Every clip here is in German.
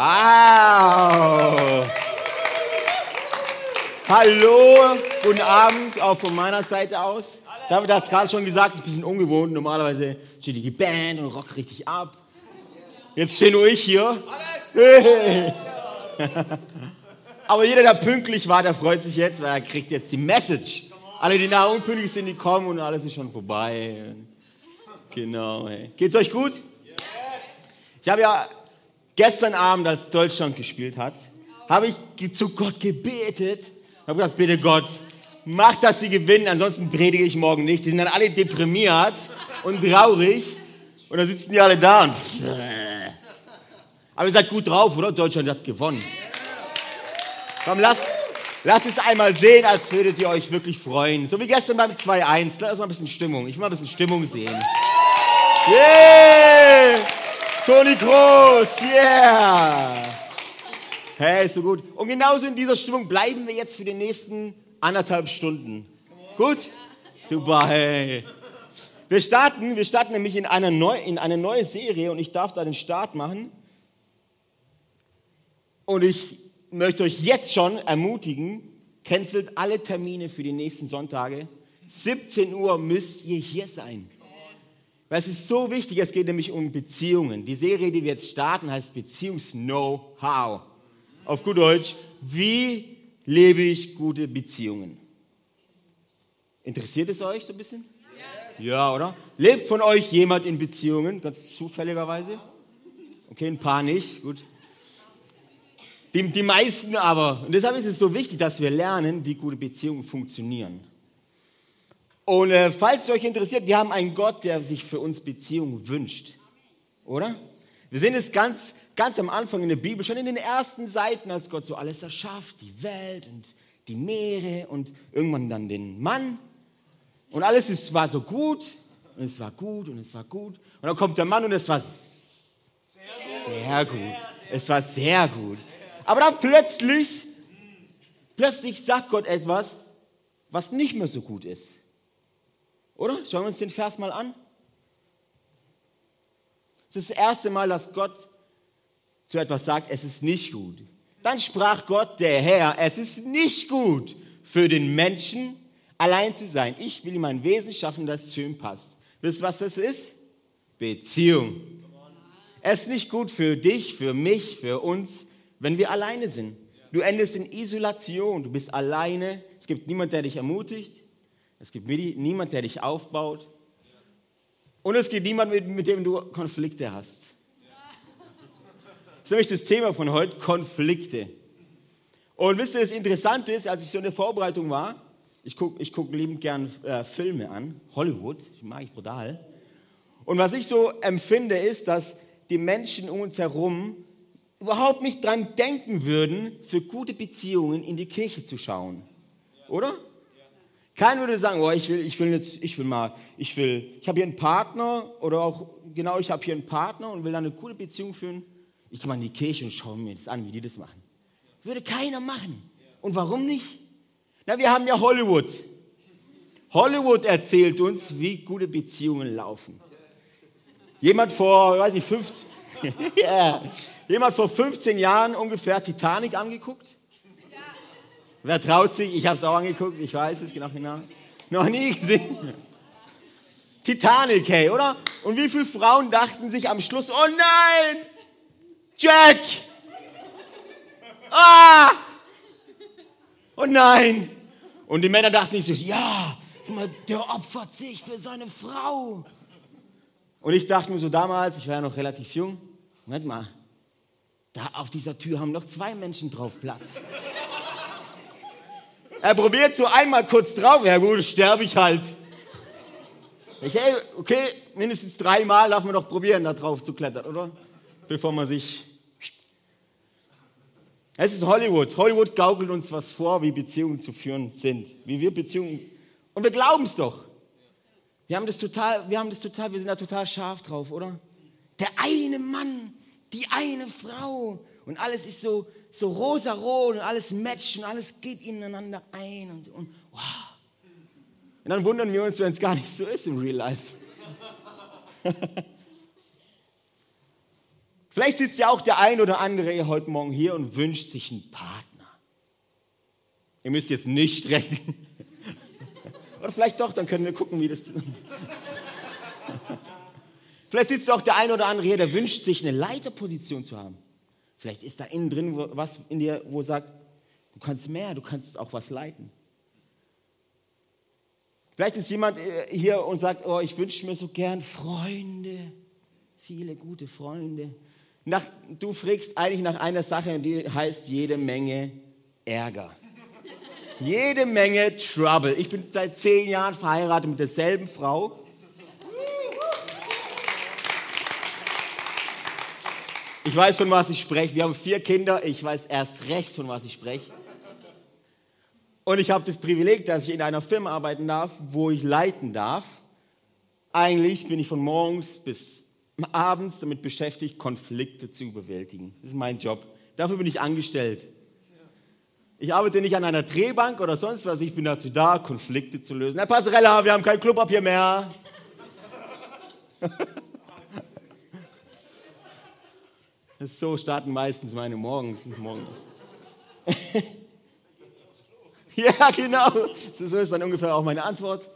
Wow! Hallo, guten Abend, auch von meiner Seite aus. David hat es gerade schon gesagt, ist ein bisschen ungewohnt. Normalerweise steht die Band und rockt richtig ab. Jetzt stehe nur ich hier. Aber jeder, der pünktlich war, der freut sich jetzt, weil er kriegt jetzt die Message. Alle, die nachher unpünktlich sind, die kommen und alles ist schon vorbei. Genau. Hey. Geht's euch gut? Ich habe ja gestern Abend, als Deutschland gespielt hat, habe ich zu Gott gebetet. Habe gesagt, bitte Gott, mach, dass sie gewinnen, ansonsten predige ich morgen nicht. Die sind dann alle deprimiert und traurig. Und dann sitzen die alle da und... Aber ihr seid gut drauf, oder? Deutschland hat gewonnen. Komm, lasst, lasst es einmal sehen, als würdet ihr euch wirklich freuen. So wie gestern beim 2-1. Lass mal ein bisschen Stimmung. Ich will mal ein bisschen Stimmung sehen. Yeah! Toni Groß, yeah! Hey, ist so gut. Und genauso in dieser Stimmung bleiben wir jetzt für die nächsten anderthalb Stunden. Gut? Super, hey. Wir starten, wir starten nämlich in eine, neu, in eine neue Serie und ich darf da den Start machen. Und ich möchte euch jetzt schon ermutigen, cancelt alle Termine für die nächsten Sonntage. 17 Uhr müsst ihr hier sein. Weil es ist so wichtig, es geht nämlich um Beziehungen. Die Serie, die wir jetzt starten, heißt Beziehungs-Know-how. Auf gut Deutsch, wie lebe ich gute Beziehungen? Interessiert es euch so ein bisschen? Yes. Ja, oder? Lebt von euch jemand in Beziehungen, ganz zufälligerweise? Okay, ein paar nicht, gut. Die, die meisten aber. Und deshalb ist es so wichtig, dass wir lernen, wie gute Beziehungen funktionieren. Und äh, falls es euch interessiert, wir haben einen Gott, der sich für uns Beziehungen wünscht. Oder? Wir sehen es ganz, ganz am Anfang in der Bibel, schon in den ersten Seiten, als Gott so alles erschafft, die Welt und die Meere und irgendwann dann den Mann. Und alles ist, war so gut und es war gut und es war gut. Und dann kommt der Mann und es war sehr gut. Es war sehr gut. Aber dann plötzlich, plötzlich sagt Gott etwas, was nicht mehr so gut ist. Oder? Schauen wir uns den Vers mal an. Es ist das erste Mal, dass Gott zu etwas sagt, es ist nicht gut. Dann sprach Gott, der Herr, es ist nicht gut für den Menschen, allein zu sein. Ich will ihm ein Wesen schaffen, das zu ihm passt. Wisst ihr, was das ist? Beziehung. Es ist nicht gut für dich, für mich, für uns, wenn wir alleine sind. Du endest in Isolation, du bist alleine, es gibt niemanden, der dich ermutigt, es gibt niemanden, der dich aufbaut. Und es gibt niemanden, mit, mit dem du Konflikte hast. Das ist nämlich das Thema von heute, Konflikte. Und wisst ihr, das Interessante ist, als ich so in der Vorbereitung war, ich gucke ich guck liebend gern äh, Filme an, Hollywood, ich mag ich brutal. Und was ich so empfinde, ist, dass die Menschen um uns herum überhaupt nicht dran denken würden, für gute Beziehungen in die Kirche zu schauen. Oder? Keiner würde sagen, oh, ich will, ich will jetzt, ich will mal, ich will, ich habe hier einen Partner oder auch, genau, ich habe hier einen Partner und will dann eine gute Beziehung führen. Ich gehe mal in die Kirche und schaue mir das an, wie die das machen. Würde keiner machen. Und warum nicht? Na, wir haben ja Hollywood. Hollywood erzählt uns, wie gute Beziehungen laufen. Jemand vor, weiß nicht, 15, yeah. jemand vor 15 Jahren ungefähr Titanic angeguckt? Wer traut sich? Ich habe es auch angeguckt, ich weiß es genau. genau. Noch nie gesehen. Titanic, hey, oder? Und wie viele Frauen dachten sich am Schluss, oh nein, Jack! Ah! Oh nein! Und die Männer dachten nicht so, ja, der opfert sich für seine Frau. Und ich dachte mir so damals, ich war ja noch relativ jung, Moment mal, da auf dieser Tür haben noch zwei Menschen drauf Platz. Er probiert so einmal kurz drauf, ja gut, sterbe ich halt. Ich, ey, okay, mindestens dreimal darf man doch probieren, da drauf zu klettern, oder? Bevor man sich. Es ist Hollywood. Hollywood gaukelt uns was vor, wie Beziehungen zu führen sind. Wie wir Beziehungen. Und wir glauben es doch. Wir haben das total, wir haben das total, wir sind da total scharf drauf, oder? Der eine Mann, die eine Frau. Und alles ist so, so rosa-rot und alles matcht und alles geht ineinander ein und, so, und wow. Und dann wundern wir uns, wenn es gar nicht so ist im Real Life. Vielleicht sitzt ja auch der ein oder andere heute Morgen hier und wünscht sich einen Partner. Ihr müsst jetzt nicht strecken. Oder vielleicht doch, dann können wir gucken, wie das. vielleicht sitzt auch der ein oder andere hier, der wünscht sich eine Leiterposition zu haben. Vielleicht ist da innen drin was in dir, wo sagt, du kannst mehr, du kannst auch was leiten. Vielleicht ist jemand äh, hier und sagt, oh, ich wünsche mir so gern Freunde, viele gute Freunde. Nach, du fragst eigentlich nach einer Sache und die heißt jede Menge Ärger. Jede Menge Trouble. Ich bin seit zehn Jahren verheiratet mit derselben Frau. Ich weiß, von was ich spreche. Wir haben vier Kinder. Ich weiß erst recht, von was ich spreche. Und ich habe das Privileg, dass ich in einer Firma arbeiten darf, wo ich leiten darf. Eigentlich bin ich von morgens bis abends damit beschäftigt, Konflikte zu bewältigen. Das ist mein Job. Dafür bin ich angestellt. Ich arbeite nicht an einer Drehbank oder sonst was. Ich bin dazu da, Konflikte zu lösen. Herr Passerella, wir haben kein Klopapier mehr. so starten meistens meine Morgens. Morgen. ja, genau. So ist dann ungefähr auch meine Antwort.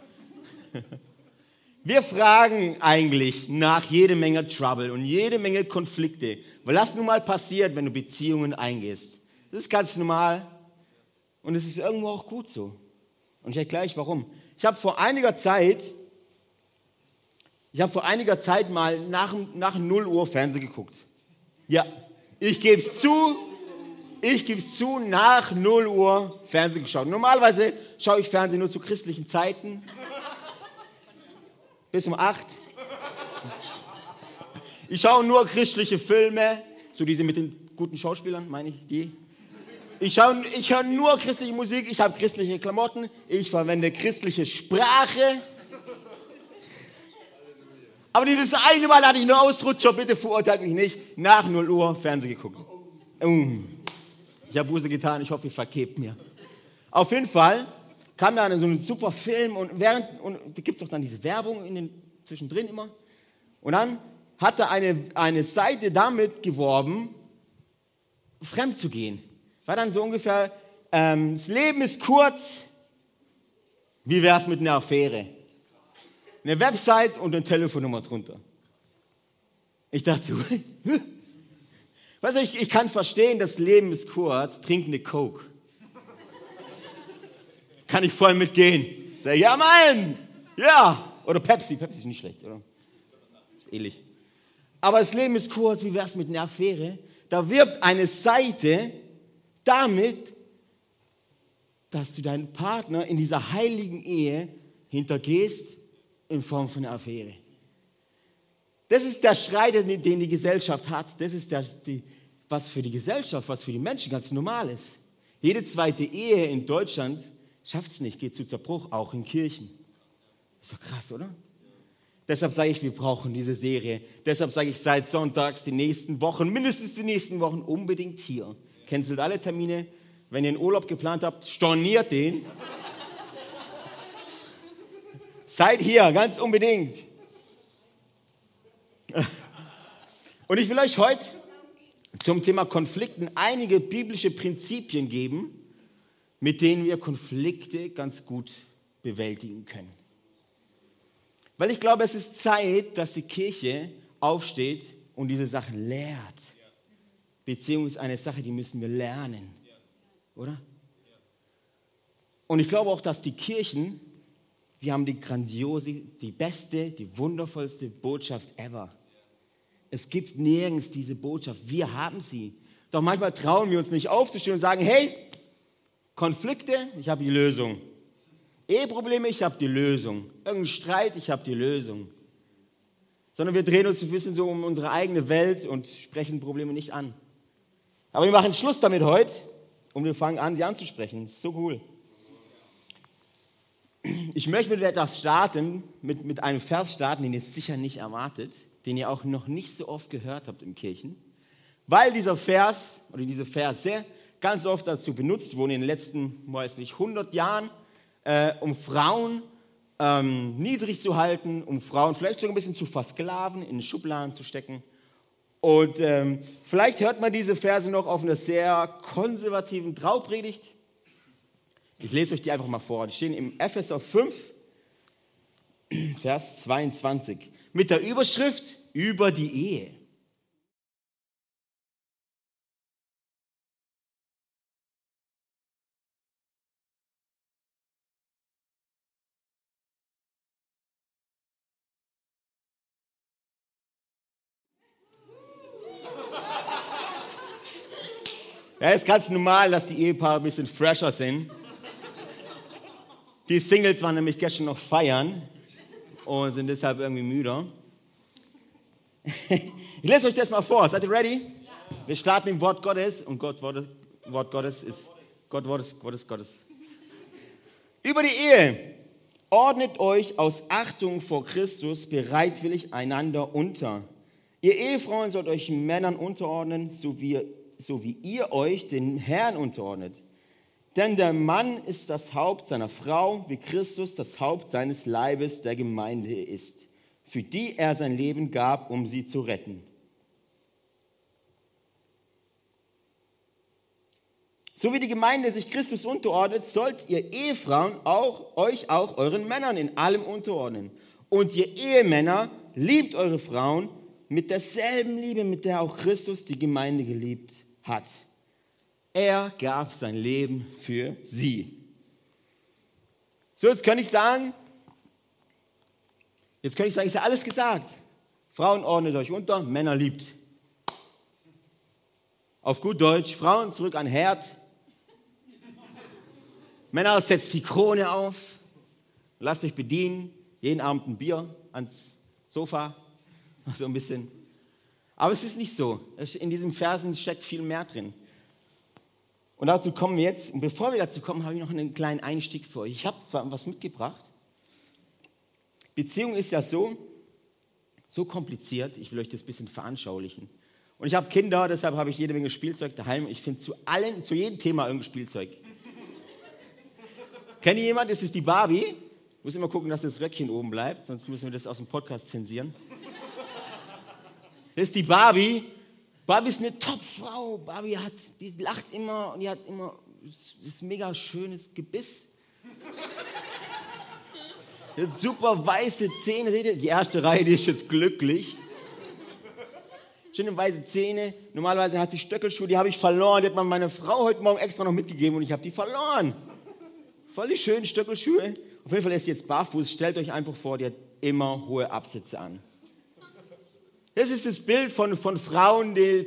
Wir fragen eigentlich nach jede Menge Trouble und jede Menge Konflikte. Weil das nun mal passiert, wenn du Beziehungen eingehst. Das ist ganz normal. Und es ist irgendwo auch gut so. Und ich erkläre euch warum. Ich habe vor einiger Zeit, ich habe vor einiger Zeit mal nach, nach 0 Uhr Fernsehen geguckt. Ja, ich gebe es zu, ich gebe es zu, nach 0 Uhr Fernsehen geschaut. Normalerweise schaue ich Fernsehen nur zu christlichen Zeiten. Bis um 8. Ich schaue nur christliche Filme, so diese mit den guten Schauspielern, meine ich, die. Ich, höre, ich höre nur christliche Musik, ich habe christliche Klamotten, ich verwende christliche Sprache. Aber dieses eine Mal hatte ich nur Ausrutscher, bitte verurteilt mich nicht. Nach 0 Uhr Fernsehen geguckt. Ich habe Buße getan, ich hoffe, ihr vergebt mir. Auf jeden Fall kam da so ein super Film und während, und da gibt es auch dann diese Werbung in den, zwischendrin immer. Und dann hat er eine, eine Seite damit geworben, fremd zu gehen. War dann so ungefähr, ähm, das Leben ist kurz, wie wäre es mit einer Affäre? Eine Website und eine Telefonnummer drunter. Ich dachte weißt du, ich, ich kann verstehen, das Leben ist kurz, trink eine Coke. kann ich voll mitgehen. Sag, ja Mann, ja. Oder Pepsi, Pepsi ist nicht schlecht, oder? Ist ähnlich. Aber das Leben ist kurz, wie wäre es mit einer Affäre? Da wirbt eine Seite damit, dass du deinen Partner in dieser heiligen Ehe hintergehst in Form von einer Affäre. Das ist der Schrei, den die Gesellschaft hat. Das ist der, die, was für die Gesellschaft, was für die Menschen ganz normal ist. Jede zweite Ehe in Deutschland schafft es nicht, geht zu Zerbruch, auch in Kirchen. Ist doch krass, oder? Deshalb sage ich, wir brauchen diese Serie. Deshalb sage ich seit Sonntags die nächsten Wochen, mindestens die nächsten Wochen unbedingt hier. Cancelt alle Termine. Wenn ihr einen Urlaub geplant habt, storniert den. Seid hier, ganz unbedingt. Und ich will euch heute zum Thema Konflikten einige biblische Prinzipien geben, mit denen wir Konflikte ganz gut bewältigen können. Weil ich glaube, es ist Zeit, dass die Kirche aufsteht und diese Sachen lehrt. Beziehung ist eine Sache, die müssen wir lernen. Oder? Und ich glaube auch, dass die Kirchen, wir haben die grandiose, die beste, die wundervollste Botschaft ever. Es gibt nirgends diese Botschaft. Wir haben sie. Doch manchmal trauen wir uns nicht aufzustehen und sagen, hey, Konflikte, ich habe die Lösung. Eheprobleme, ich habe die Lösung. Irgendein Streit, ich habe die Lösung. Sondern wir drehen uns ein bisschen so um unsere eigene Welt und sprechen Probleme nicht an. Aber wir machen Schluss damit heute und wir fangen an, sie anzusprechen. Das ist so cool. Ich möchte mit etwas starten, mit, mit einem Vers starten, den ihr sicher nicht erwartet, den ihr auch noch nicht so oft gehört habt in Kirchen, weil dieser Vers oder diese Verse ganz oft dazu benutzt wurden in den letzten, weiß nicht, 100 Jahren, äh, um Frauen ähm, niedrig zu halten, um Frauen vielleicht sogar ein bisschen zu versklaven, in Schubladen zu stecken Und ähm, vielleicht hört man diese Verse noch auf einer sehr konservativen Traupredigt. Ich lese euch die einfach mal vor. Die stehen im Epheser 5, Vers 22. Mit der Überschrift über die Ehe. Ja, ist ganz normal, dass die Ehepaare ein bisschen fresher sind. Die Singles waren nämlich gestern noch feiern und sind deshalb irgendwie müder. Ich lese euch das mal vor. Seid ihr ready? Wir starten im Wort Gottes und Gott Wort, Wort Gottes ist Gott Wort ist, Wort ist Gottes. Über die Ehe. Ordnet euch aus Achtung vor Christus bereitwillig einander unter. Ihr Ehefrauen sollt euch Männern unterordnen, so wie so wie ihr euch den Herrn unterordnet. Denn der Mann ist das Haupt seiner Frau, wie Christus das Haupt seines Leibes der Gemeinde ist, für die er sein Leben gab, um sie zu retten. So wie die Gemeinde sich Christus unterordnet, sollt ihr Ehefrauen auch, euch auch euren Männern in allem unterordnen. Und ihr Ehemänner liebt eure Frauen mit derselben Liebe, mit der auch Christus die Gemeinde geliebt hat. Er gab sein Leben für sie. So, jetzt kann ich sagen, jetzt kann ich sagen, ist ja alles gesagt. Frauen ordnet euch unter, Männer liebt. Auf gut Deutsch, Frauen zurück an Herd. Männer setzt die Krone auf, lasst euch bedienen, jeden Abend ein Bier ans Sofa, so ein bisschen. Aber es ist nicht so. In diesen Versen steckt viel mehr drin. Und dazu kommen wir jetzt. Und bevor wir dazu kommen, habe ich noch einen kleinen Einstieg für euch. Ich habe zwar was mitgebracht. Beziehung ist ja so, so kompliziert. Ich will euch das ein bisschen veranschaulichen. Und ich habe Kinder, deshalb habe ich jede Menge Spielzeug daheim. Ich finde zu allen, zu jedem Thema irgendein Spielzeug. Kennt ihr jemand? Das ist die Barbie. Ich muss immer gucken, dass das Röckchen oben bleibt, sonst müssen wir das aus dem Podcast zensieren. Das ist die Barbie. Barbie ist eine Top-Frau. Barbie hat, die lacht immer und die hat immer das mega schönes Gebiss. Die hat super weiße Zähne. Seht ihr? Die erste Reihe, die ist jetzt glücklich. Schöne weiße Zähne. Normalerweise hat sie Stöckelschuhe, die habe ich verloren. Die hat man meiner Frau heute Morgen extra noch mitgegeben und ich habe die verloren. Voll die schönen Stöckelschuhe. Auf jeden Fall ist sie jetzt barfuß. Stellt euch einfach vor, die hat immer hohe Absätze an. Das ist das Bild von, von Frauen, die,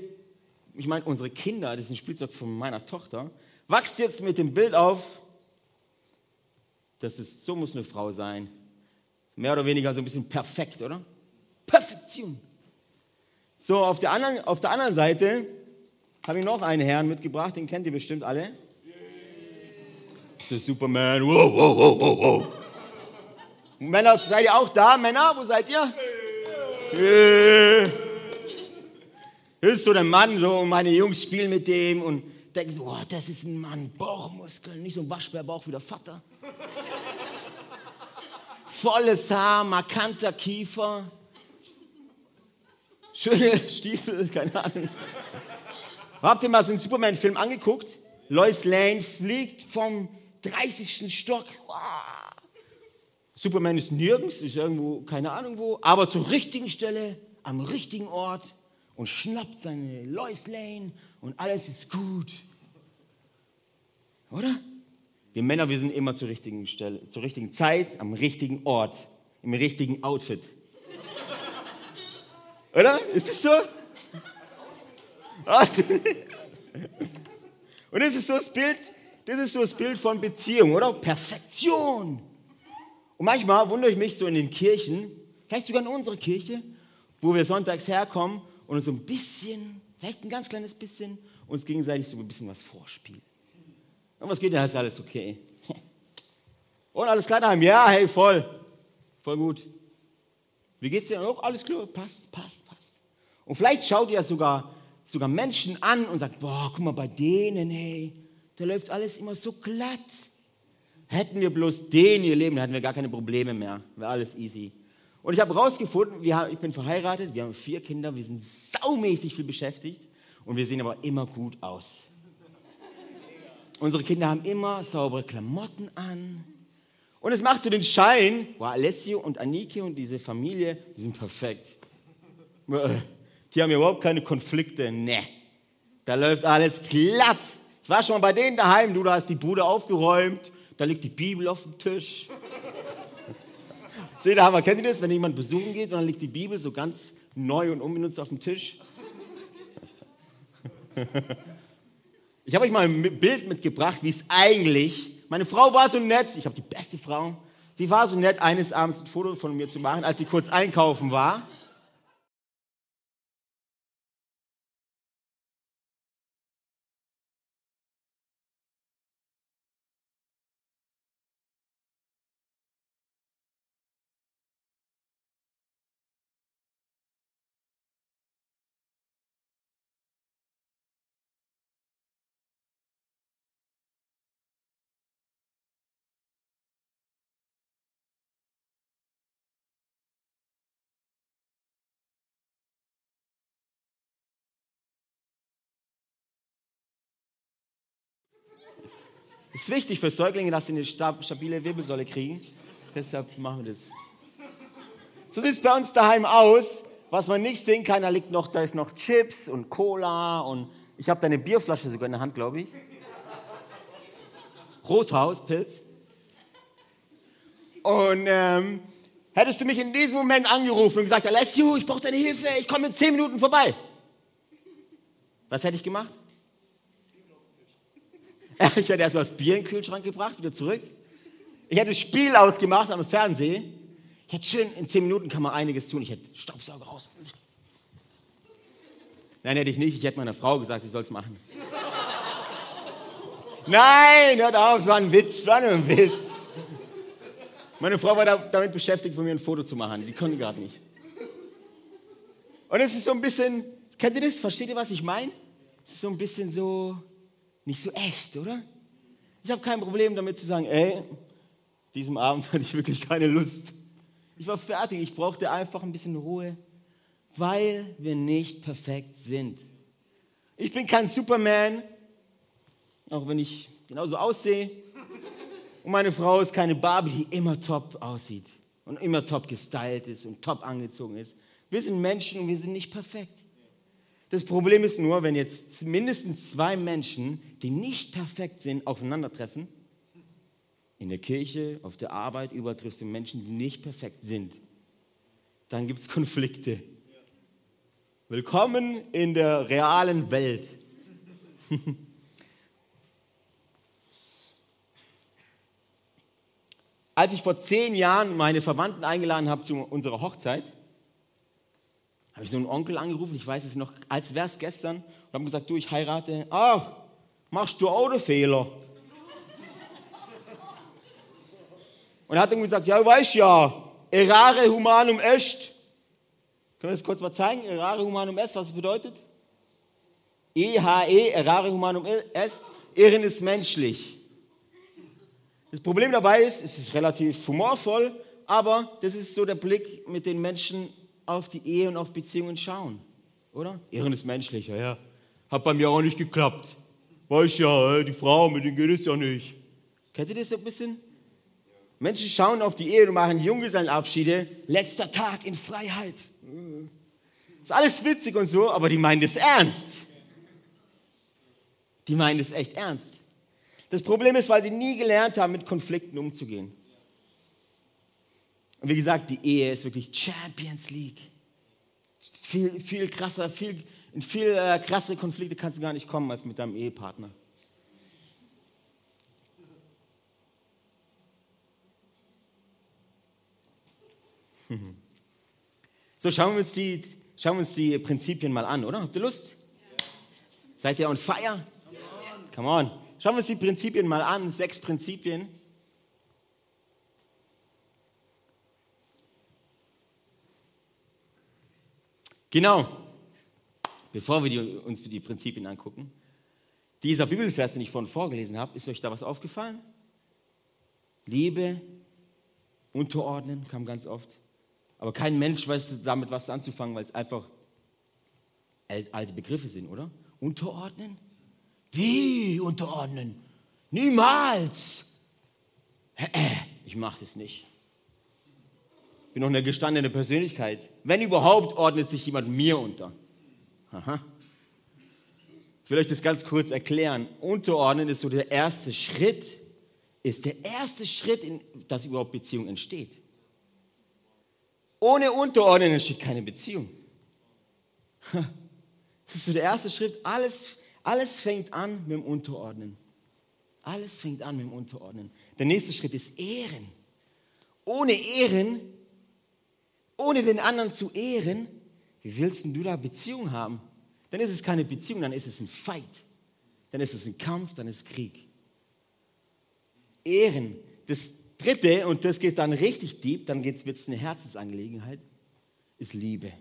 ich meine, unsere Kinder, das ist ein Spielzeug von meiner Tochter, wächst jetzt mit dem Bild auf, das ist, so muss eine Frau sein. Mehr oder weniger so ein bisschen perfekt, oder? Perfektion. So, auf der anderen, auf der anderen Seite habe ich noch einen Herrn mitgebracht, den kennt ihr bestimmt alle. Das ist Superman. Wow, wow, wow, wow, wow. Männer, seid ihr auch da? Männer, wo seid ihr? Das ist so der Mann, so und meine Jungs spielen mit dem und denken so, oh, das ist ein Mann, Bauchmuskeln, nicht so ein Waschbärbauch wie der Vater. Volles Haar, markanter Kiefer, schöne Stiefel, keine Ahnung. Habt ihr mal so einen Superman-Film angeguckt? Lois Lane fliegt vom 30. Stock. Wow Superman ist nirgends, ist irgendwo, keine Ahnung wo, aber zur richtigen Stelle, am richtigen Ort und schnappt seine Lois Lane und alles ist gut. Oder? Wir Männer, wir sind immer zur richtigen Stelle, zur richtigen Zeit, am richtigen Ort, im richtigen Outfit. Oder? Ist das so? Und das ist so das Bild, das ist so das Bild von Beziehung, oder? Perfektion. Und manchmal wundere ich mich so in den Kirchen, vielleicht sogar in unserer Kirche, wo wir sonntags herkommen und uns so ein bisschen, vielleicht ein ganz kleines bisschen, uns gegenseitig so ein bisschen was vorspielen. Und was geht, da ist alles okay. Und alles klar daheim? Ja, hey, voll. Voll gut. Wie geht's dir? Oh, alles klar, passt, passt, passt. Und vielleicht schaut ihr sogar, sogar Menschen an und sagt, boah, guck mal bei denen, hey, da läuft alles immer so glatt. Hätten wir bloß den ihr Leben, dann hätten wir gar keine Probleme mehr. Wäre alles easy. Und ich habe herausgefunden, ich bin verheiratet, wir haben vier Kinder, wir sind saumäßig viel beschäftigt und wir sehen aber immer gut aus. Unsere Kinder haben immer saubere Klamotten an. Und es macht so den Schein, wow, Alessio und Anike und diese Familie, die sind perfekt. Die haben überhaupt keine Konflikte. Ne, da läuft alles glatt. Ich war schon mal bei denen daheim, du, da hast die Bude aufgeräumt, da liegt die Bibel auf dem Tisch. Seht ihr, kennt ihr das, wenn jemand besuchen geht und dann liegt die Bibel so ganz neu und unbenutzt auf dem Tisch? Ich habe euch mal ein Bild mitgebracht, wie es eigentlich, meine Frau war so nett, ich habe die beste Frau, sie war so nett, eines Abends ein Foto von mir zu machen, als sie kurz einkaufen war. Ist wichtig für Säuglinge, dass sie eine stabile Wirbelsäule kriegen. Deshalb machen wir das. So sieht es bei uns daheim aus. Was man nicht sehen kann, da liegt noch, da ist noch Chips und Cola und ich habe da eine Bierflasche sogar in der Hand, glaube ich. Rothaus, Pilz. Und ähm, hättest du mich in diesem Moment angerufen und gesagt, Alessio, ich brauche deine Hilfe, ich komme in zehn Minuten vorbei. Was hätte ich gemacht? Ich hätte erstmal das Bier in den Kühlschrank gebracht, wieder zurück. Ich hätte das Spiel ausgemacht am Fernsehen. Ich hätte schön, in zehn Minuten kann man einiges tun. Ich hätte Staubsauger raus. Nein, hätte ich nicht. Ich hätte meiner Frau gesagt, sie soll es machen. Nein, hört auf, es war ein Witz, war nur ein Witz. Meine Frau war da, damit beschäftigt, von mir ein Foto zu machen. Die konnte gerade nicht. Und es ist so ein bisschen, kennt ihr das? Versteht ihr, was ich meine? Es ist so ein bisschen so, nicht so echt, oder? Ich habe kein Problem damit zu sagen, ey, diesem Abend hatte ich wirklich keine Lust. Ich war fertig, ich brauchte einfach ein bisschen Ruhe, weil wir nicht perfekt sind. Ich bin kein Superman, auch wenn ich genauso aussehe. Und meine Frau ist keine Barbie, die immer top aussieht und immer top gestylt ist und top angezogen ist. Wir sind Menschen und wir sind nicht perfekt. Das Problem ist nur, wenn jetzt mindestens zwei Menschen, die nicht perfekt sind, aufeinandertreffen, in der Kirche, auf der Arbeit, überall triffst du Menschen, die nicht perfekt sind, dann gibt es Konflikte. Willkommen in der realen Welt. Als ich vor zehn Jahren meine Verwandten eingeladen habe zu unserer Hochzeit, habe ich so einen Onkel angerufen, ich weiß es noch, als wäre es gestern, und habe gesagt, du, ich heirate. Ach, machst du Autofehler? Und er hat dann gesagt, ja, du weißt ja, errare humanum est. Können wir das kurz mal zeigen? Errare humanum est, was es bedeutet? E-H-E, errare humanum est, Irren ist menschlich. Das Problem dabei ist, es ist relativ humorvoll, aber das ist so der Blick, mit den Menschen auf die Ehe und auf Beziehungen schauen, oder? Irren ist menschlich, ja, ja. Hat bei mir auch nicht geklappt. Weiß ja, die Frau, mit denen geht es ja nicht. Kennt ihr das so ein bisschen? Menschen schauen auf die Ehe und machen Junggesellenabschiede. Letzter Tag in Freiheit. Ist alles witzig und so, aber die meinen das ernst. Die meinen das echt ernst. Das Problem ist, weil sie nie gelernt haben, mit Konflikten umzugehen. Und wie gesagt, die Ehe ist wirklich Champions League. Viel, viel krasser, viel, in viel äh, krassere Konflikte kannst du gar nicht kommen als mit deinem Ehepartner. So, schauen wir, uns die, schauen wir uns die Prinzipien mal an, oder? Habt ihr Lust? Ja. Seid ihr on fire? Ja. Come on. Schauen wir uns die Prinzipien mal an. Sechs Prinzipien. Genau. Bevor wir die, uns die Prinzipien angucken, dieser Bibelvers, den ich vorhin vorgelesen habe, ist euch da was aufgefallen? Liebe, unterordnen kam ganz oft. Aber kein Mensch weiß damit was anzufangen, weil es einfach alte Begriffe sind, oder? Unterordnen? Wie unterordnen? Niemals! Ich mache das nicht. Bin noch eine gestandene Persönlichkeit. Wenn überhaupt, ordnet sich jemand mir unter. Aha. Ich will euch das ganz kurz erklären. Unterordnen ist so der erste Schritt, ist der erste Schritt, in, dass überhaupt Beziehung entsteht. Ohne Unterordnen entsteht keine Beziehung. Das ist so der erste Schritt. Alles, alles fängt an mit dem Unterordnen. Alles fängt an mit dem Unterordnen. Der nächste Schritt ist Ehren. Ohne Ehren, ohne den anderen zu ehren, wie willst du da Beziehung haben? Dann ist es keine Beziehung, dann ist es ein Fight. Dann ist es ein Kampf, dann ist Krieg. Ehren. Das dritte, und das geht dann richtig deep, dann wird es eine Herzensangelegenheit, ist Liebe.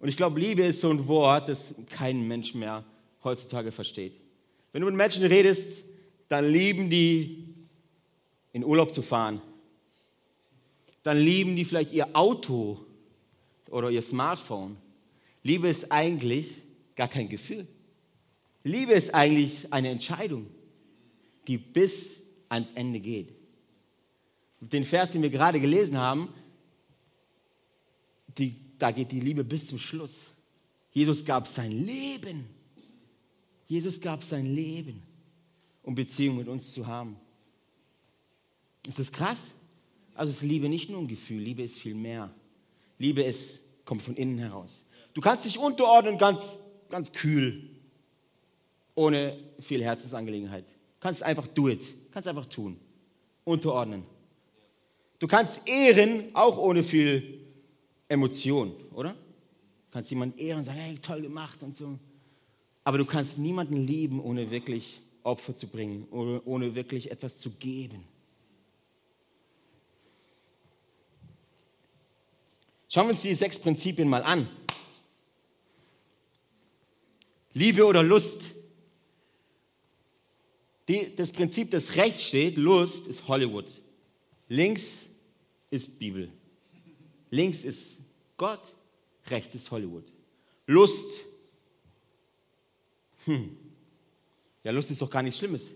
Und ich glaube, Liebe ist so ein Wort, das kein Mensch mehr heutzutage versteht. Wenn du mit Menschen redest, dann lieben die, in Urlaub zu fahren. Dann lieben die vielleicht ihr Auto oder ihr Smartphone. Liebe ist eigentlich gar kein Gefühl. Liebe ist eigentlich eine Entscheidung, die bis ans Ende geht. Den Vers, den wir gerade gelesen haben, die, da geht die Liebe bis zum Schluss. Jesus gab sein Leben. Jesus gab sein Leben um Beziehung mit uns zu haben. Ist das krass? Also ist Liebe nicht nur ein Gefühl, Liebe ist viel mehr. Liebe ist, kommt von innen heraus. Du kannst dich unterordnen ganz, ganz kühl, ohne viel Herzensangelegenheit. Du kannst einfach do it, kannst einfach tun, unterordnen. Du kannst ehren, auch ohne viel Emotion, oder? Du kannst jemanden ehren und sagen, hey, toll gemacht und so. Aber du kannst niemanden lieben, ohne wirklich Opfer zu bringen, ohne, ohne wirklich etwas zu geben. Schauen wir uns die sechs Prinzipien mal an. Liebe oder Lust. Die, das Prinzip, das rechts steht, Lust, ist Hollywood. Links ist Bibel. Links ist Gott, rechts ist Hollywood. Lust. Hm. Ja, Lust ist doch gar nichts Schlimmes.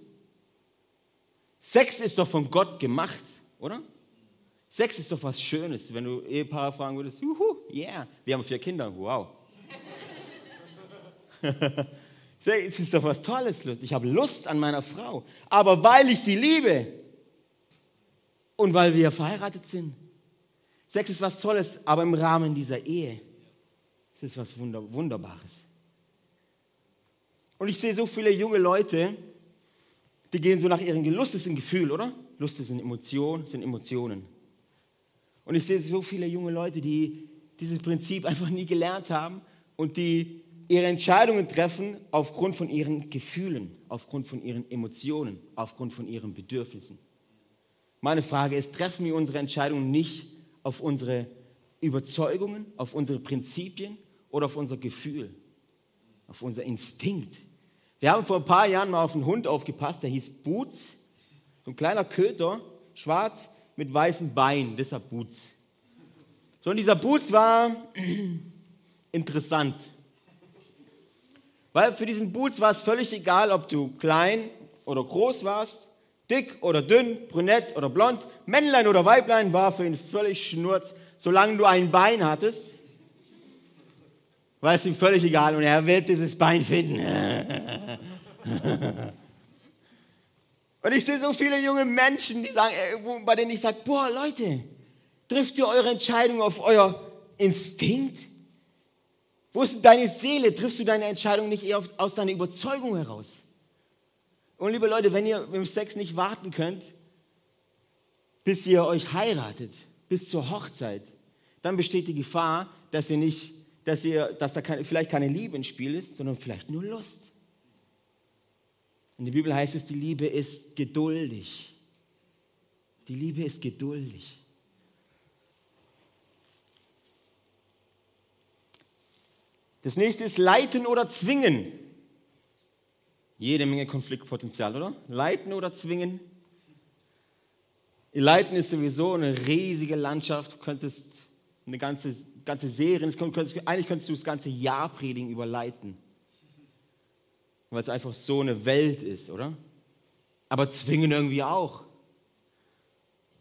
Sex ist doch von Gott gemacht, oder? Sex ist doch was Schönes. Wenn du Ehepaar fragen würdest, juhu, yeah, wir haben vier Kinder, wow. Sex ist doch was Tolles, Lust. Ich habe Lust an meiner Frau. Aber weil ich sie liebe und weil wir verheiratet sind. Sex ist was Tolles, aber im Rahmen dieser Ehe. Es ist was Wunderbares. Und ich sehe so viele junge Leute, die gehen so nach ihren Gelust ist ein Gefühl, oder? Lust ist eine Emotion, sind Emotionen. Und ich sehe so viele junge Leute, die dieses Prinzip einfach nie gelernt haben und die ihre Entscheidungen treffen aufgrund von ihren Gefühlen, aufgrund von ihren Emotionen, aufgrund von ihren Bedürfnissen. Meine Frage ist, treffen wir unsere Entscheidungen nicht auf unsere Überzeugungen, auf unsere Prinzipien oder auf unser Gefühl, auf unser Instinkt? Wir haben vor ein paar Jahren mal auf einen Hund aufgepasst, der hieß Boots. So ein kleiner Köter, schwarz mit weißen Beinen, deshalb Boots. So, und dieser Boots war interessant. Weil für diesen Boots war es völlig egal, ob du klein oder groß warst, dick oder dünn, brünett oder blond, Männlein oder Weiblein war für ihn völlig schnurz, solange du ein Bein hattest war es ihm völlig egal und er wird dieses Bein finden. und ich sehe so viele junge Menschen, die sagen, äh, bei denen ich sage, boah Leute, trifft ihr eure Entscheidung auf euer Instinkt? Wo ist deine Seele? Triffst du deine Entscheidung nicht eher aus deiner Überzeugung heraus? Und liebe Leute, wenn ihr mit dem Sex nicht warten könnt, bis ihr euch heiratet, bis zur Hochzeit, dann besteht die Gefahr, dass ihr nicht dass, ihr, dass da keine, vielleicht keine Liebe im Spiel ist, sondern vielleicht nur Lust. In der Bibel heißt es, die Liebe ist geduldig. Die Liebe ist geduldig. Das nächste ist leiten oder zwingen. Jede Menge Konfliktpotenzial, oder? Leiten oder zwingen. Leiten ist sowieso eine riesige Landschaft. Du könntest eine ganze, ganze Serie. Eigentlich könntest du das ganze Jahr predigen überleiten. Weil es einfach so eine Welt ist, oder? Aber zwingen irgendwie auch.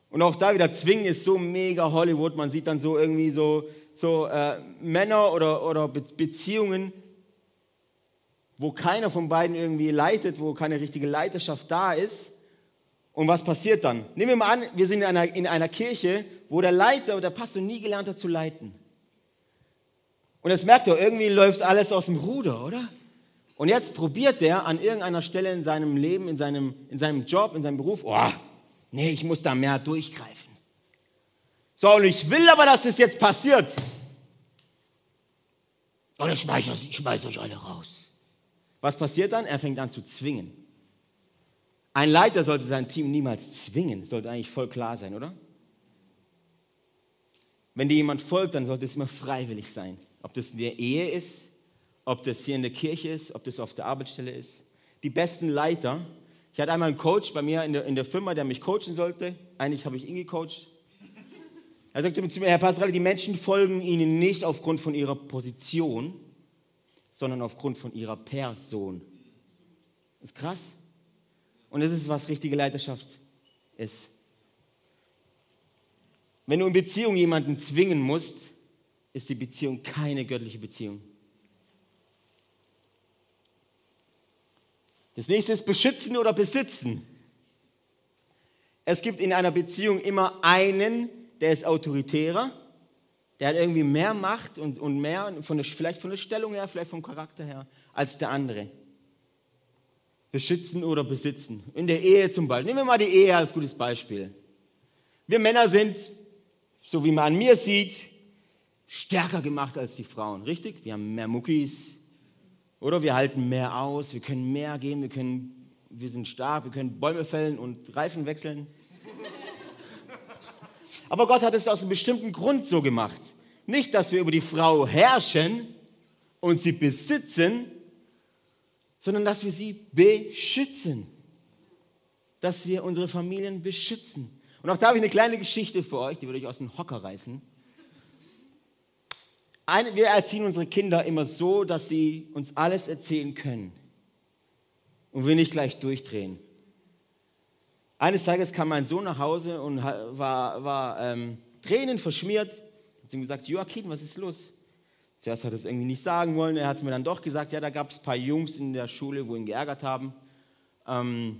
Und auch da wieder, zwingen ist so mega Hollywood. Man sieht dann so irgendwie so, so äh, Männer oder, oder Beziehungen, wo keiner von beiden irgendwie leitet, wo keine richtige Leiterschaft da ist. Und was passiert dann? Nehmen wir mal an, wir sind in einer, in einer Kirche, wo der Leiter oder der Pastor nie gelernt hat zu leiten. Und jetzt merkt er, irgendwie läuft alles aus dem Ruder, oder? Und jetzt probiert er an irgendeiner Stelle in seinem Leben, in seinem, in seinem Job, in seinem Beruf, oh, nee, ich muss da mehr durchgreifen. So, und ich will aber, dass das jetzt passiert. Oder schmeiß, ich schmeiß euch alle raus. Was passiert dann? Er fängt an zu zwingen. Ein Leiter sollte sein Team niemals zwingen, sollte eigentlich voll klar sein, oder? Wenn dir jemand folgt, dann sollte es immer freiwillig sein. Ob das in der Ehe ist, ob das hier in der Kirche ist, ob das auf der Arbeitsstelle ist. Die besten Leiter, ich hatte einmal einen Coach bei mir in der, in der Firma, der mich coachen sollte. Eigentlich habe ich ihn gecoacht. Er sagte zu mir, Herr Pastor, die Menschen folgen Ihnen nicht aufgrund von ihrer Position, sondern aufgrund von ihrer Person. Das ist krass. Und das ist, was richtige Leiterschaft ist. Wenn du in Beziehung jemanden zwingen musst, ist die Beziehung keine göttliche Beziehung. Das nächste ist beschützen oder besitzen. Es gibt in einer Beziehung immer einen, der ist autoritärer, der hat irgendwie mehr Macht und, und mehr, von der, vielleicht von der Stellung her, vielleicht vom Charakter her, als der andere beschützen oder besitzen. In der Ehe zum Beispiel. Nehmen wir mal die Ehe als gutes Beispiel. Wir Männer sind, so wie man an mir sieht, stärker gemacht als die Frauen, richtig? Wir haben mehr Muckis, oder? Wir halten mehr aus, wir können mehr geben, wir, können, wir sind stark, wir können Bäume fällen und Reifen wechseln. Aber Gott hat es aus einem bestimmten Grund so gemacht. Nicht, dass wir über die Frau herrschen und sie besitzen, sondern dass wir sie beschützen. Dass wir unsere Familien beschützen. Und auch da habe ich eine kleine Geschichte für euch, die würde ich aus dem Hocker reißen. Wir erziehen unsere Kinder immer so, dass sie uns alles erzählen können und wir nicht gleich durchdrehen. Eines Tages kam mein Sohn nach Hause und war, war ähm, Tränen verschmiert. Ich habe ihm gesagt, Joachim, was ist los? Zuerst hat er es irgendwie nicht sagen wollen, er hat es mir dann doch gesagt, ja, da gab es ein paar Jungs in der Schule, wo ihn geärgert haben. Ähm,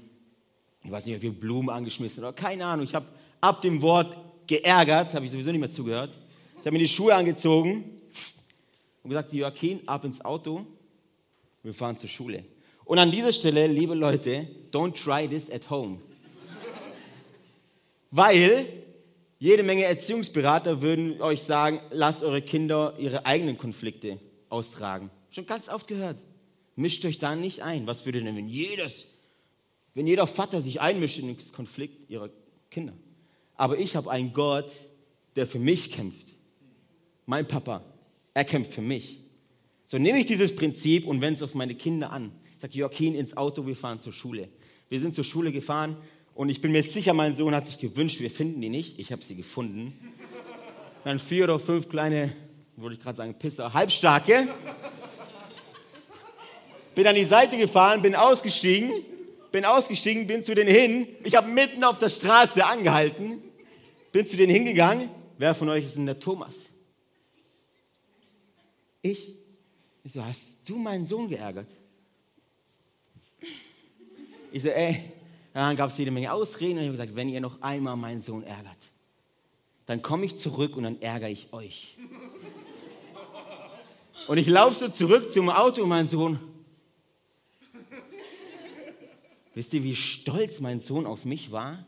ich weiß nicht, ob wir Blumen angeschmissen oder keine Ahnung. Ich habe ab dem Wort geärgert, habe ich sowieso nicht mehr zugehört. Ich habe mir die Schuhe angezogen und gesagt, Joachim, ab ins Auto, wir fahren zur Schule. Und an dieser Stelle, liebe Leute, don't try this at home. Weil jede Menge Erziehungsberater würden euch sagen, lasst eure Kinder ihre eigenen Konflikte austragen. Schon ganz oft gehört. Mischt euch da nicht ein. Was würde denn, wenn jedes, wenn jeder Vater sich einmischt in den Konflikt ihrer Kinder? Aber ich habe einen Gott, der für mich kämpft. Mein Papa, er kämpft für mich. So nehme ich dieses Prinzip und wende es auf meine Kinder an. Ich sage, Joachim, ins Auto, wir fahren zur Schule. Wir sind zur Schule gefahren und ich bin mir sicher, mein Sohn hat sich gewünscht, wir finden die nicht. Ich habe sie gefunden. Dann vier oder fünf kleine, würde ich gerade sagen, Pisser, halbstarke. Bin an die Seite gefahren, bin ausgestiegen, bin ausgestiegen, bin zu denen hin. Ich habe mitten auf der Straße angehalten, bin zu denen hingegangen. Wer von euch ist denn der Thomas? Ich? Ich so, hast du meinen Sohn geärgert? Ich so, ey, dann gab es jede Menge Ausreden und ich habe gesagt, wenn ihr noch einmal meinen Sohn ärgert, dann komme ich zurück und dann ärgere ich euch. Und ich laufe so zurück zum Auto und mein Sohn. Wisst ihr, wie stolz mein Sohn auf mich war?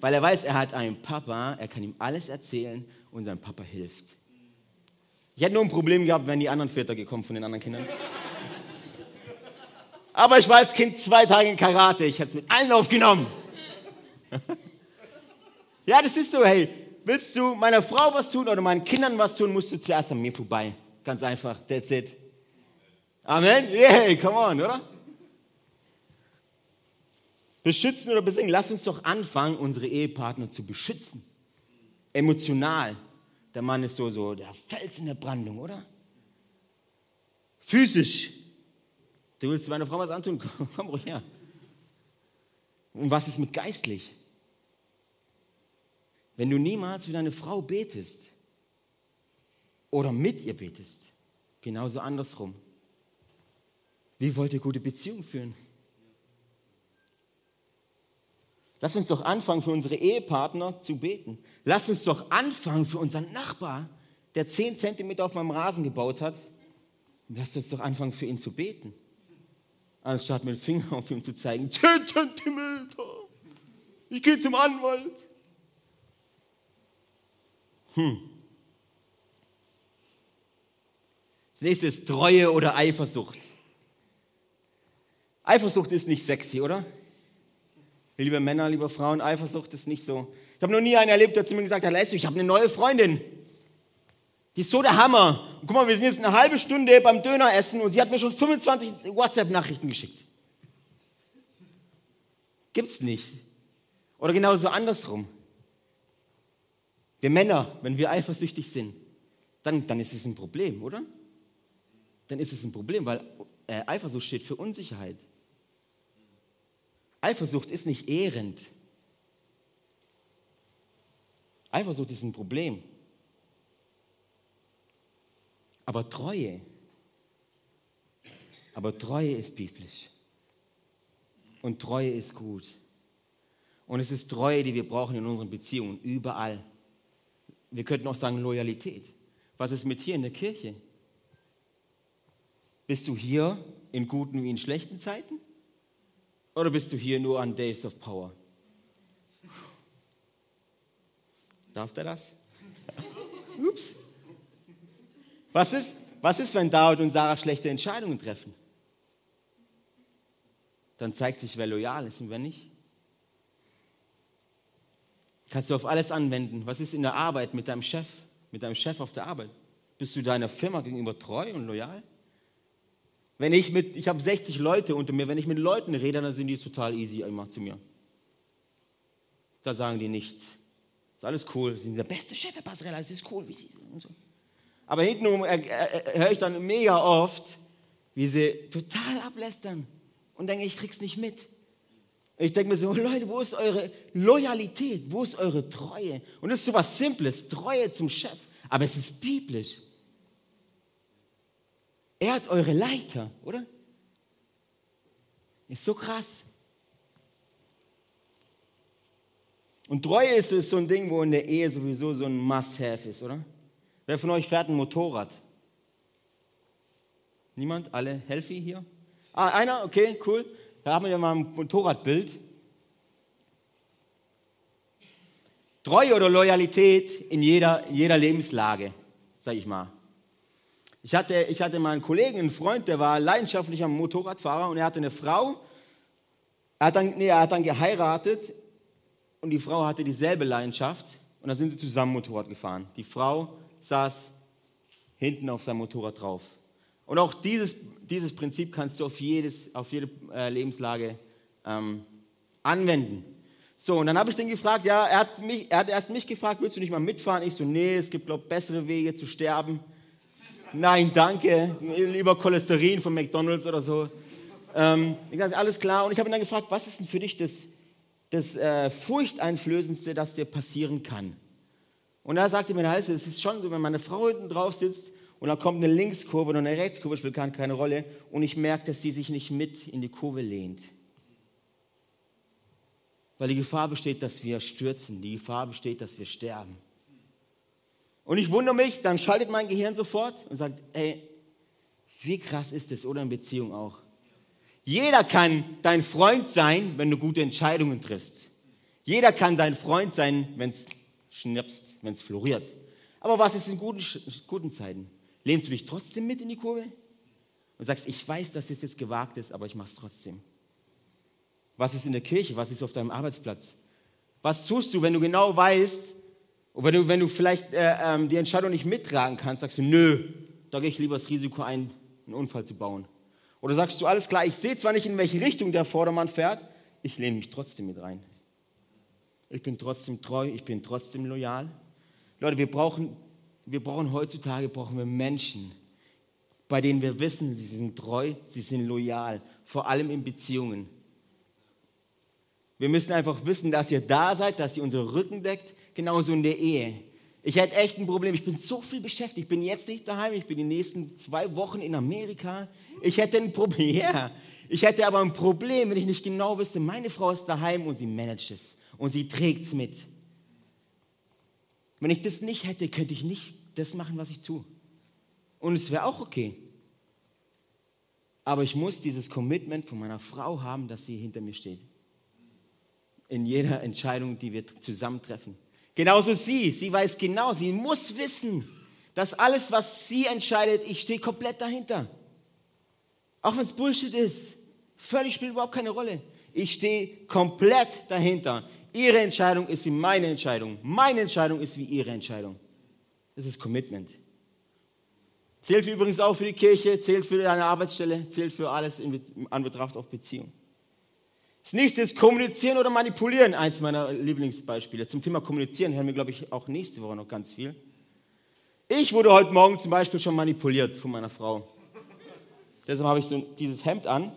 Weil er weiß, er hat einen Papa, er kann ihm alles erzählen und sein Papa hilft. Ich hätte nur ein Problem gehabt, wenn die anderen Väter gekommen von den anderen Kindern. Aber ich war als Kind zwei Tage in Karate. Ich hätte es mit allen aufgenommen. ja, das ist so, hey. Willst du meiner Frau was tun oder meinen Kindern was tun, musst du zuerst an mir vorbei. Ganz einfach. That's it. Amen. Yeah, come on, oder? Beschützen oder besingen. Lass uns doch anfangen, unsere Ehepartner zu beschützen. Emotional. Der Mann ist so, so der Fels in der Brandung, oder? Physisch. Du willst meiner Frau was antun? Komm, komm ruhig her. Und was ist mit geistlich? Wenn du niemals für deine Frau betest oder mit ihr betest, genauso andersrum. Wie wollt ihr gute Beziehungen führen? Lass uns doch anfangen, für unsere Ehepartner zu beten. Lass uns doch anfangen, für unseren Nachbar, der 10 Zentimeter auf meinem Rasen gebaut hat, lass uns doch anfangen, für ihn zu beten. Anstatt mit dem Finger auf ihn zu zeigen, 10 Zentimeter, ich gehe zum Anwalt. Hm. Das nächste ist Treue oder Eifersucht. Eifersucht ist nicht sexy, oder? Liebe Männer, liebe Frauen, Eifersucht ist nicht so. Ich habe noch nie einen erlebt, der zu mir gesagt hat, du, ich habe eine neue Freundin. Die ist so der Hammer. Und guck mal, wir sind jetzt eine halbe Stunde beim Döner essen und sie hat mir schon 25 WhatsApp-Nachrichten geschickt. Gibt's nicht. Oder genauso andersrum. Wir Männer, wenn wir eifersüchtig sind, dann, dann ist es ein Problem, oder? Dann ist es ein Problem, weil äh, Eifersucht steht für Unsicherheit. Eifersucht ist nicht ehrend. Eifersucht ist ein Problem. Aber Treue, aber Treue ist biblisch. Und Treue ist gut. Und es ist Treue, die wir brauchen in unseren Beziehungen, überall. Wir könnten auch sagen Loyalität. Was ist mit hier in der Kirche? Bist du hier in guten wie in schlechten Zeiten? Oder bist du hier nur an Days of Power? Darf der das? Ups. Was ist, was ist, wenn David und Sarah schlechte Entscheidungen treffen? Dann zeigt sich, wer loyal ist und wer nicht. Kannst du auf alles anwenden. Was ist in der Arbeit mit deinem Chef, mit deinem Chef auf der Arbeit? Bist du deiner Firma gegenüber treu und loyal? Wenn ich mit, ich habe 60 Leute unter mir, wenn ich mit Leuten rede, dann sind die total easy immer zu mir. Da sagen die nichts. Ist alles cool. Sie sind der beste Chef der Passerella, es ist cool, wie sie sind so. Aber hintenrum höre ich dann mega oft, wie sie total ablästern und denke, ich krieg's nicht mit. Ich denke mir so, Leute, wo ist eure Loyalität? Wo ist eure Treue? Und das ist so was Simples, Treue zum Chef. Aber es ist biblisch. Er hat eure Leiter, oder? Ist so krass. Und Treue ist so ein Ding, wo in der Ehe sowieso so ein Must-Have ist, oder? Wer von euch fährt ein Motorrad? Niemand? Alle healthy hier? Ah, einer? Okay, cool. Da haben wir ja mal ein Motorradbild. Treue oder Loyalität in jeder, in jeder Lebenslage, sag ich mal. Ich hatte, ich hatte mal einen Kollegen, einen Freund, der war leidenschaftlicher Motorradfahrer und er hatte eine Frau. Er hat dann, nee, er hat dann geheiratet und die Frau hatte dieselbe Leidenschaft und dann sind sie zusammen Motorrad gefahren. Die Frau saß hinten auf seinem Motorrad drauf. Und auch dieses, dieses Prinzip kannst du auf, jedes, auf jede äh, Lebenslage ähm, anwenden. So, und dann habe ich den gefragt, ja, er hat, mich, er hat erst mich gefragt, willst du nicht mal mitfahren? Ich so, nee, es gibt, glaube bessere Wege zu sterben. Nein, danke. Lieber Cholesterin von McDonalds oder so. Ähm, ich dachte, alles klar. Und ich habe ihn dann gefragt, was ist denn für dich das, das äh, Furchteinflößendste, das dir passieren kann? Und er sagte mir, es ist schon so, wenn meine Frau hinten drauf sitzt und da kommt eine Linkskurve oder eine Rechtskurve, spielt keine Rolle, und ich merke, dass sie sich nicht mit in die Kurve lehnt. Weil die Gefahr besteht, dass wir stürzen, die Gefahr besteht, dass wir sterben. Und ich wundere mich, dann schaltet mein Gehirn sofort und sagt, ey, wie krass ist das, oder in Beziehung auch. Jeder kann dein Freund sein, wenn du gute Entscheidungen triffst. Jeder kann dein Freund sein, wenn es schnipst, wenn es floriert. Aber was ist in guten, guten Zeiten? Lehnst du dich trotzdem mit in die Kurve? Und sagst, ich weiß, dass es jetzt gewagt ist, aber ich mache es trotzdem. Was ist in der Kirche? Was ist auf deinem Arbeitsplatz? Was tust du, wenn du genau weißt, und wenn du, wenn du vielleicht äh, ähm, die Entscheidung nicht mittragen kannst, sagst du, nö, da gehe ich lieber das Risiko ein, einen Unfall zu bauen. Oder sagst du, alles klar, ich sehe zwar nicht, in welche Richtung der Vordermann fährt, ich lehne mich trotzdem mit rein. Ich bin trotzdem treu, ich bin trotzdem loyal. Leute, wir brauchen wir brauchen heutzutage brauchen wir Menschen, bei denen wir wissen, sie sind treu, sie sind loyal, vor allem in Beziehungen. Wir müssen einfach wissen, dass ihr da seid, dass ihr unsere Rücken deckt, genauso in der Ehe. Ich hätte echt ein Problem. Ich bin so viel beschäftigt. Ich bin jetzt nicht daheim. Ich bin die nächsten zwei Wochen in Amerika. Ich hätte ein Problem. Ja. Ich hätte aber ein Problem, wenn ich nicht genau wüsste, meine Frau ist daheim und sie managt es und sie trägt es mit. Wenn ich das nicht hätte, könnte ich nicht das machen, was ich tue. Und es wäre auch okay. Aber ich muss dieses Commitment von meiner Frau haben, dass sie hinter mir steht. In jeder Entscheidung, die wir zusammentreffen. Genauso sie. Sie weiß genau, sie muss wissen, dass alles, was sie entscheidet, ich stehe komplett dahinter. Auch wenn es Bullshit ist. Völlig spielt überhaupt keine Rolle. Ich stehe komplett dahinter. Ihre Entscheidung ist wie meine Entscheidung. Meine Entscheidung ist wie Ihre Entscheidung. Das ist Commitment. Zählt übrigens auch für die Kirche, zählt für deine Arbeitsstelle, zählt für alles in Anbetracht auf Beziehung. Das nächste ist kommunizieren oder manipulieren. Eins meiner Lieblingsbeispiele. Zum Thema kommunizieren hören wir, glaube ich, auch nächste Woche noch ganz viel. Ich wurde heute Morgen zum Beispiel schon manipuliert von meiner Frau. Deshalb habe ich so dieses Hemd an.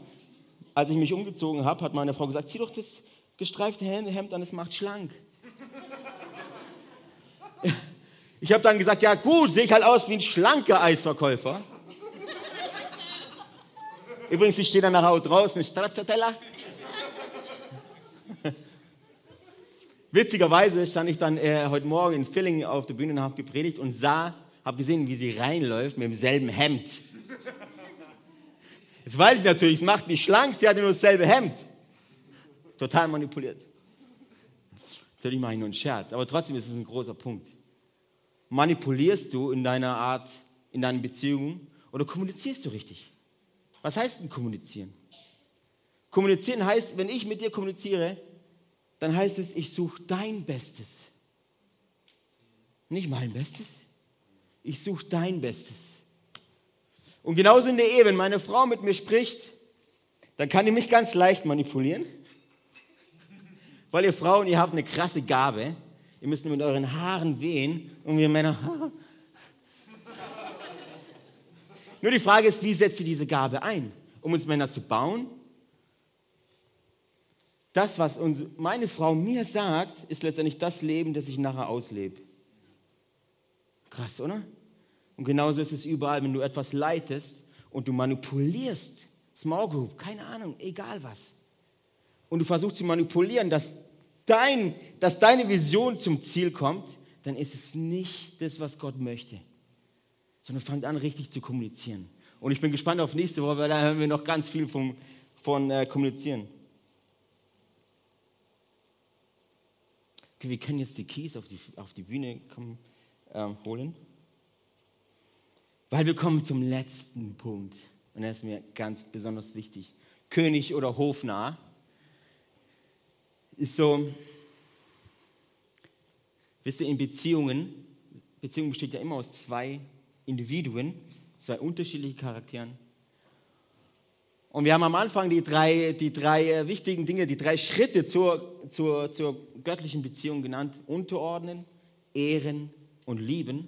Als ich mich umgezogen habe, hat meine Frau gesagt, zieh doch das gestreifte Hemd an, es macht schlank. Ich habe dann gesagt, ja gut, sehe ich halt aus wie ein schlanker Eisverkäufer. Übrigens, ich stehe dann nachher draußen, Stracciatella. Witzigerweise stand ich dann äh, heute Morgen in Villingen auf der Bühne und habe gepredigt und sah, habe gesehen, wie sie reinläuft mit demselben Hemd. Das weiß ich natürlich, es macht nicht schlank, sie hatte nur dasselbe Hemd. Total manipuliert. Natürlich mache ich nur einen Scherz, aber trotzdem ist es ein großer Punkt. Manipulierst du in deiner Art, in deinen Beziehungen oder kommunizierst du richtig? Was heißt denn kommunizieren? Kommunizieren heißt, wenn ich mit dir kommuniziere, dann heißt es, ich suche dein Bestes. Nicht mein Bestes. Ich suche dein Bestes. Und genauso in der Ehe, wenn meine Frau mit mir spricht, dann kann die mich ganz leicht manipulieren. Weil ihr Frauen, ihr habt eine krasse Gabe. Ihr müsst mit euren Haaren wehen und wir Männer. Nur die Frage ist, wie setzt ihr diese Gabe ein? Um uns Männer zu bauen das, was uns, meine Frau mir sagt, ist letztendlich das Leben, das ich nachher auslebe. Krass, oder? Und genauso ist es überall, wenn du etwas leitest und du manipulierst, Small Group, keine Ahnung, egal was. Und du versuchst zu manipulieren, dass, dein, dass deine Vision zum Ziel kommt, dann ist es nicht das, was Gott möchte. Sondern fangt an, richtig zu kommunizieren. Und ich bin gespannt auf nächste Woche, weil da hören wir noch ganz viel vom, von äh, Kommunizieren. Wir können jetzt die Keys auf die, auf die Bühne kommen, ähm, holen. Weil wir kommen zum letzten Punkt. Und er ist mir ganz besonders wichtig. König oder Hofnarr ist so, wisst ihr, in Beziehungen, Beziehung besteht ja immer aus zwei Individuen, zwei unterschiedlichen Charakteren. Und wir haben am Anfang die drei, die drei äh, wichtigen Dinge, die drei Schritte zur, zur, zur göttlichen Beziehung genannt. Unterordnen, ehren und lieben.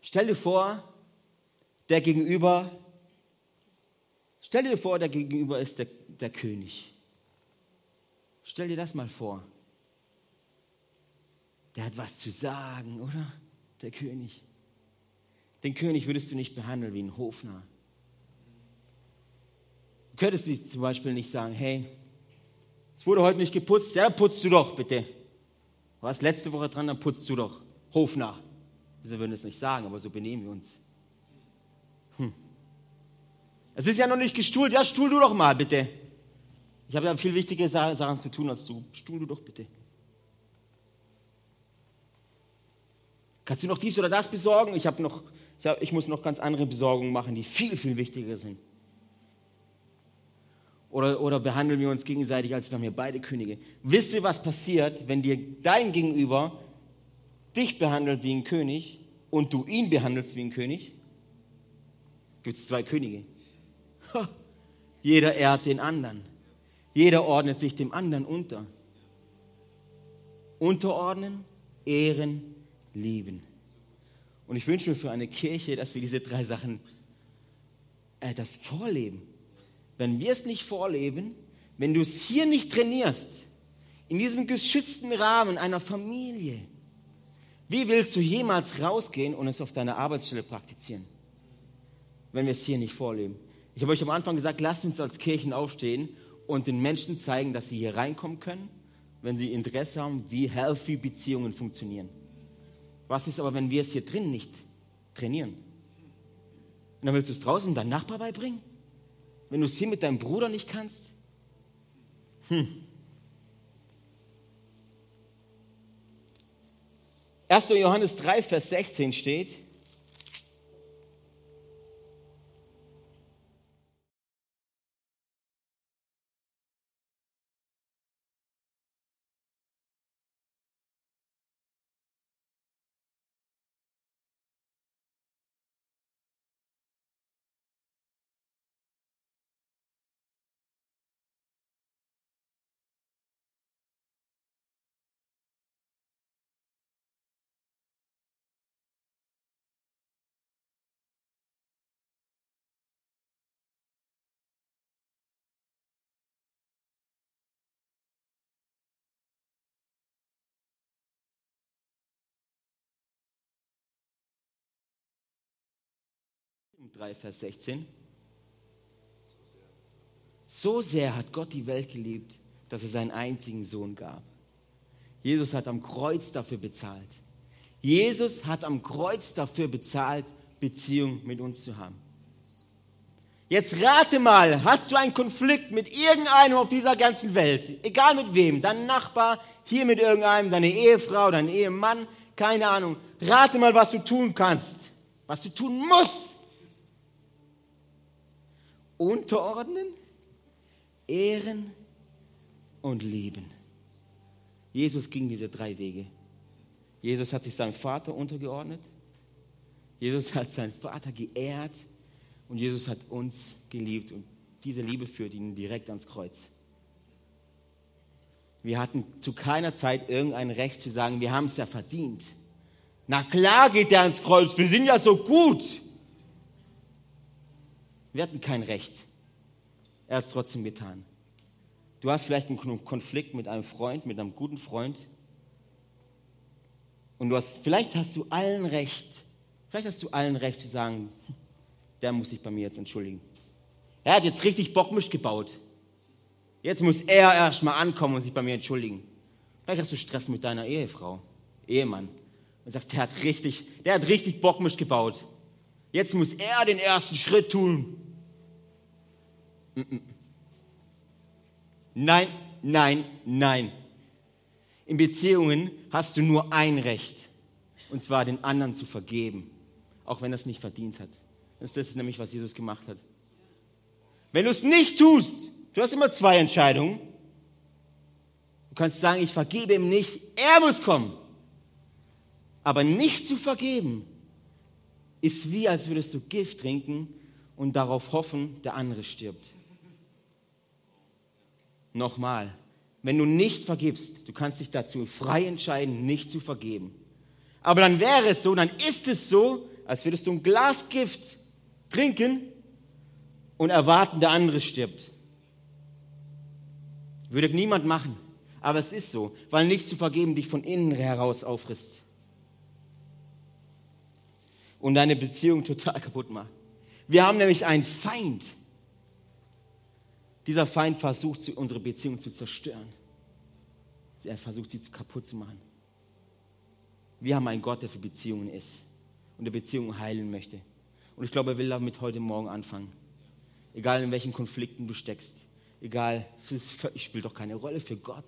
Stell dir vor, der Gegenüber, stell dir vor, der Gegenüber ist der, der König. Stell dir das mal vor. Der hat was zu sagen, oder? Der König. Den König würdest du nicht behandeln wie ein Hofnarr. Du könntest dich zum Beispiel nicht sagen, hey, es wurde heute nicht geputzt, ja, putzt du doch bitte. Du warst letzte Woche dran, dann putzt du doch. Hofnarr. Wir würden es nicht sagen, aber so benehmen wir uns. Hm. Es ist ja noch nicht gestuhlt. Ja, stuhl du doch mal, bitte. Ich habe ja viel wichtige Sachen zu tun als du. Stuhl du doch bitte. Kannst du noch dies oder das besorgen? Ich, noch, ich, hab, ich muss noch ganz andere Besorgungen machen, die viel, viel wichtiger sind. Oder, oder behandeln wir uns gegenseitig, als wären wir beide Könige? Wisst ihr, was passiert, wenn dir dein Gegenüber dich behandelt wie ein König und du ihn behandelst wie ein König? Gibt es zwei Könige. Jeder ehrt den anderen. Jeder ordnet sich dem anderen unter. Unterordnen, ehren, lieben. Und ich wünsche mir für eine Kirche, dass wir diese drei Sachen, äh, das vorleben. Wenn wir es nicht vorleben, wenn du es hier nicht trainierst, in diesem geschützten Rahmen einer Familie, wie willst du jemals rausgehen und es auf deiner Arbeitsstelle praktizieren, wenn wir es hier nicht vorleben? Ich habe euch am Anfang gesagt, lasst uns als Kirchen aufstehen und den Menschen zeigen, dass sie hier reinkommen können, wenn sie Interesse haben, wie healthy Beziehungen funktionieren. Was ist aber, wenn wir es hier drin nicht trainieren? Und dann willst du es draußen deinem Nachbar beibringen? Wenn du es hier mit deinem Bruder nicht kannst? Hm. 1. Johannes 3, Vers 16 steht, 3, Vers 16. So sehr hat Gott die Welt geliebt, dass er seinen einzigen Sohn gab. Jesus hat am Kreuz dafür bezahlt. Jesus hat am Kreuz dafür bezahlt, Beziehung mit uns zu haben. Jetzt rate mal, hast du einen Konflikt mit irgendeinem auf dieser ganzen Welt, egal mit wem, dein Nachbar, hier mit irgendeinem, deine Ehefrau, dein Ehemann, keine Ahnung. Rate mal, was du tun kannst, was du tun musst, unterordnen, ehren und lieben. Jesus ging diese drei Wege. Jesus hat sich seinem Vater untergeordnet. Jesus hat seinen Vater geehrt und Jesus hat uns geliebt und diese Liebe führt ihn direkt ans Kreuz. Wir hatten zu keiner Zeit irgendein Recht zu sagen, wir haben es ja verdient. Na klar geht er ans Kreuz, wir sind ja so gut. Wir hatten kein Recht. Er hat es trotzdem getan. Du hast vielleicht einen Konflikt mit einem Freund, mit einem guten Freund. Und du hast, vielleicht hast du allen Recht, vielleicht hast du allen Recht zu sagen, der muss sich bei mir jetzt entschuldigen. Er hat jetzt richtig Bockmisch gebaut. Jetzt muss er erstmal ankommen und sich bei mir entschuldigen. Vielleicht hast du Stress mit deiner Ehefrau, Ehemann. Und sagst, der hat richtig, der hat richtig Bockmisch gebaut. Jetzt muss er den ersten Schritt tun. Nein, nein, nein. In Beziehungen hast du nur ein Recht, und zwar den anderen zu vergeben, auch wenn er es nicht verdient hat. Das ist nämlich, was Jesus gemacht hat. Wenn du es nicht tust, du hast immer zwei Entscheidungen. Du kannst sagen, ich vergebe ihm nicht, er muss kommen. Aber nicht zu vergeben, ist wie, als würdest du Gift trinken und darauf hoffen, der andere stirbt. Nochmal, wenn du nicht vergibst, du kannst dich dazu frei entscheiden, nicht zu vergeben. Aber dann wäre es so, dann ist es so, als würdest du ein Glas Gift trinken und erwarten, der andere stirbt. Würde niemand machen. Aber es ist so, weil nicht zu vergeben dich von innen heraus auffrisst. Und deine Beziehung total kaputt macht. Wir haben nämlich einen Feind. Dieser Feind versucht, unsere Beziehung zu zerstören. Er versucht, sie kaputt zu machen. Wir haben einen Gott, der für Beziehungen ist und der Beziehungen heilen möchte. Und ich glaube, er will damit heute Morgen anfangen. Egal in welchen Konflikten du steckst, egal, es spielt doch keine Rolle für Gott.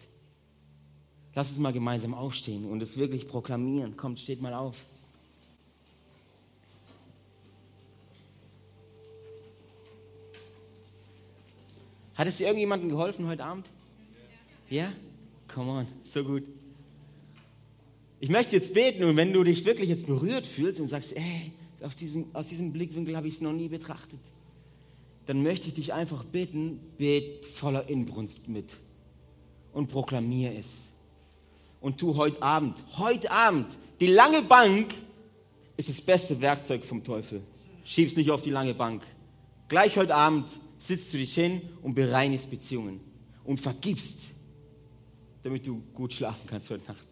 Lass uns mal gemeinsam aufstehen und es wirklich proklamieren. Kommt, steht mal auf. Hat es dir irgendjemandem geholfen heute Abend? Ja? Come on, so gut. Ich möchte jetzt beten und wenn du dich wirklich jetzt berührt fühlst und sagst, ey, aus diesem, aus diesem Blickwinkel habe ich es noch nie betrachtet, dann möchte ich dich einfach bitten, bet voller Inbrunst mit und proklamier es. und tu heute Abend, heute Abend, die lange Bank ist das beste Werkzeug vom Teufel. Schieb's nicht auf die lange Bank. Gleich heute Abend sitzt du dich hin und bereinigst Beziehungen und vergibst, damit du gut schlafen kannst heute Nacht.